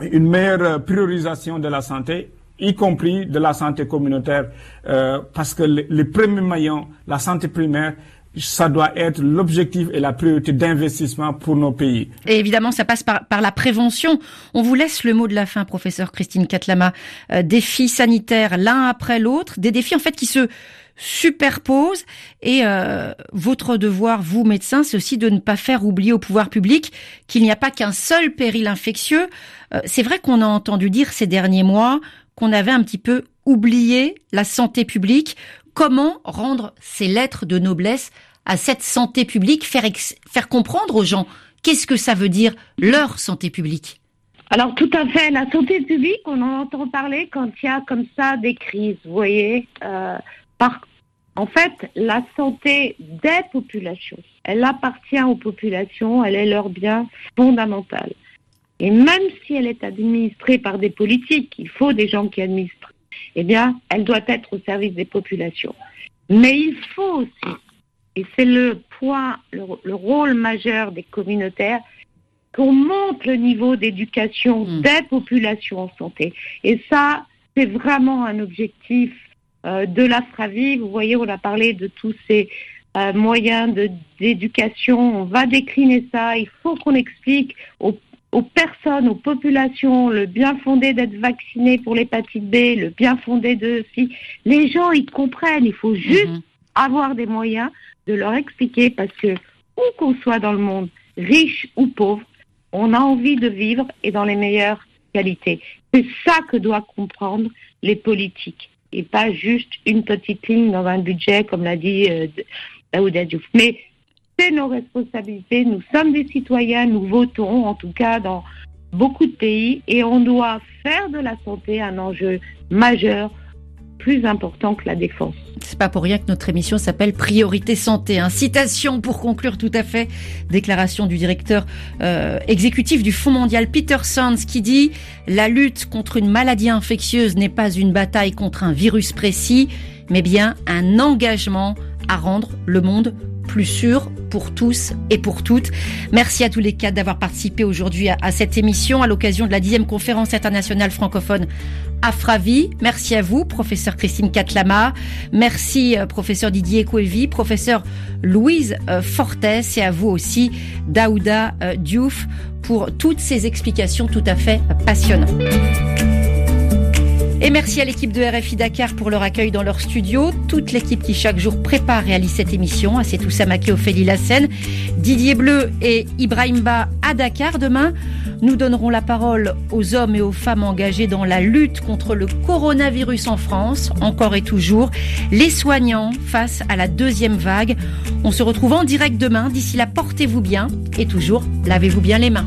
une meilleure priorisation de la santé, y compris de la santé communautaire, euh, parce que le, le premier maillon, la santé primaire, ça doit être l'objectif et la priorité d'investissement pour nos pays. Et évidemment, ça passe par, par, la prévention. On vous laisse le mot de la fin, professeur Christine Katlama. Euh, défis sanitaires l'un après l'autre, des défis en fait qui se superposent. Et euh, votre devoir, vous médecins, c'est aussi de ne pas faire oublier au pouvoir public qu'il n'y a pas qu'un seul péril infectieux. Euh, c'est vrai qu'on a entendu dire ces derniers mois qu'on avait un petit peu oublié la santé publique comment rendre ces lettres de noblesse à cette santé publique, faire, faire comprendre aux gens qu'est-ce que ça veut dire leur santé publique? Alors tout à fait, la santé publique, on en entend parler quand il y a comme ça des crises, vous voyez. Euh, en fait, la santé des populations, elle appartient aux populations, elle est leur bien fondamental. Et même si elle est administrée par des politiques, il faut des gens qui administrent eh bien, elle doit être au service des populations. Mais il faut aussi, et c'est le point, le, rôle majeur des communautaires, qu'on monte le niveau d'éducation hmm. des populations en santé. Et ça, c'est vraiment un objectif euh, de la FRAVI. Vous voyez, on a parlé de tous ces euh, moyens d'éducation. On va décliner ça. Il faut qu'on explique aux aux personnes, aux populations, le bien fondé d'être vacciné pour l'hépatite B, le bien fondé de si les gens ils comprennent, il faut juste mhm. avoir des moyens de leur expliquer parce que où qu'on soit dans le monde, riche ou pauvre, on a envie de vivre et dans les meilleures qualités. C'est ça que doivent comprendre les politiques et pas juste une petite ligne dans un budget comme l'a dit euh, Daouda Diouf. Mais c'est nos responsabilités. Nous sommes des citoyens, nous votons, en tout cas dans beaucoup de pays, et on doit faire de la santé un enjeu majeur, plus important que la défense. C'est pas pour rien que notre émission s'appelle Priorité Santé. Hein. Citation pour conclure tout à fait. Déclaration du directeur euh, exécutif du Fonds mondial Peter Sands qui dit La lutte contre une maladie infectieuse n'est pas une bataille contre un virus précis, mais bien un engagement à rendre le monde plus sûr pour tous et pour toutes. Merci à tous les quatre d'avoir participé aujourd'hui à, cette émission à l'occasion de la dixième conférence internationale francophone Afravi. Merci à vous, professeur Christine Catlama. Merci, euh, professeur Didier Coevi, professeur Louise euh, Fortes et à vous aussi, Daouda euh, Diouf, pour toutes ces explications tout à fait passionnantes. Et merci à l'équipe de RFI Dakar pour leur accueil dans leur studio. Toute l'équipe qui chaque jour prépare, réalise cette émission. À tout Samake, Ophélie Lassen, Didier Bleu et Ibrahim Ba à Dakar. Demain, nous donnerons la parole aux hommes et aux femmes engagés dans la lutte contre le coronavirus en France, encore et toujours, les soignants face à la deuxième vague. On se retrouve en direct demain. D'ici là, portez-vous bien et toujours, lavez-vous bien les mains.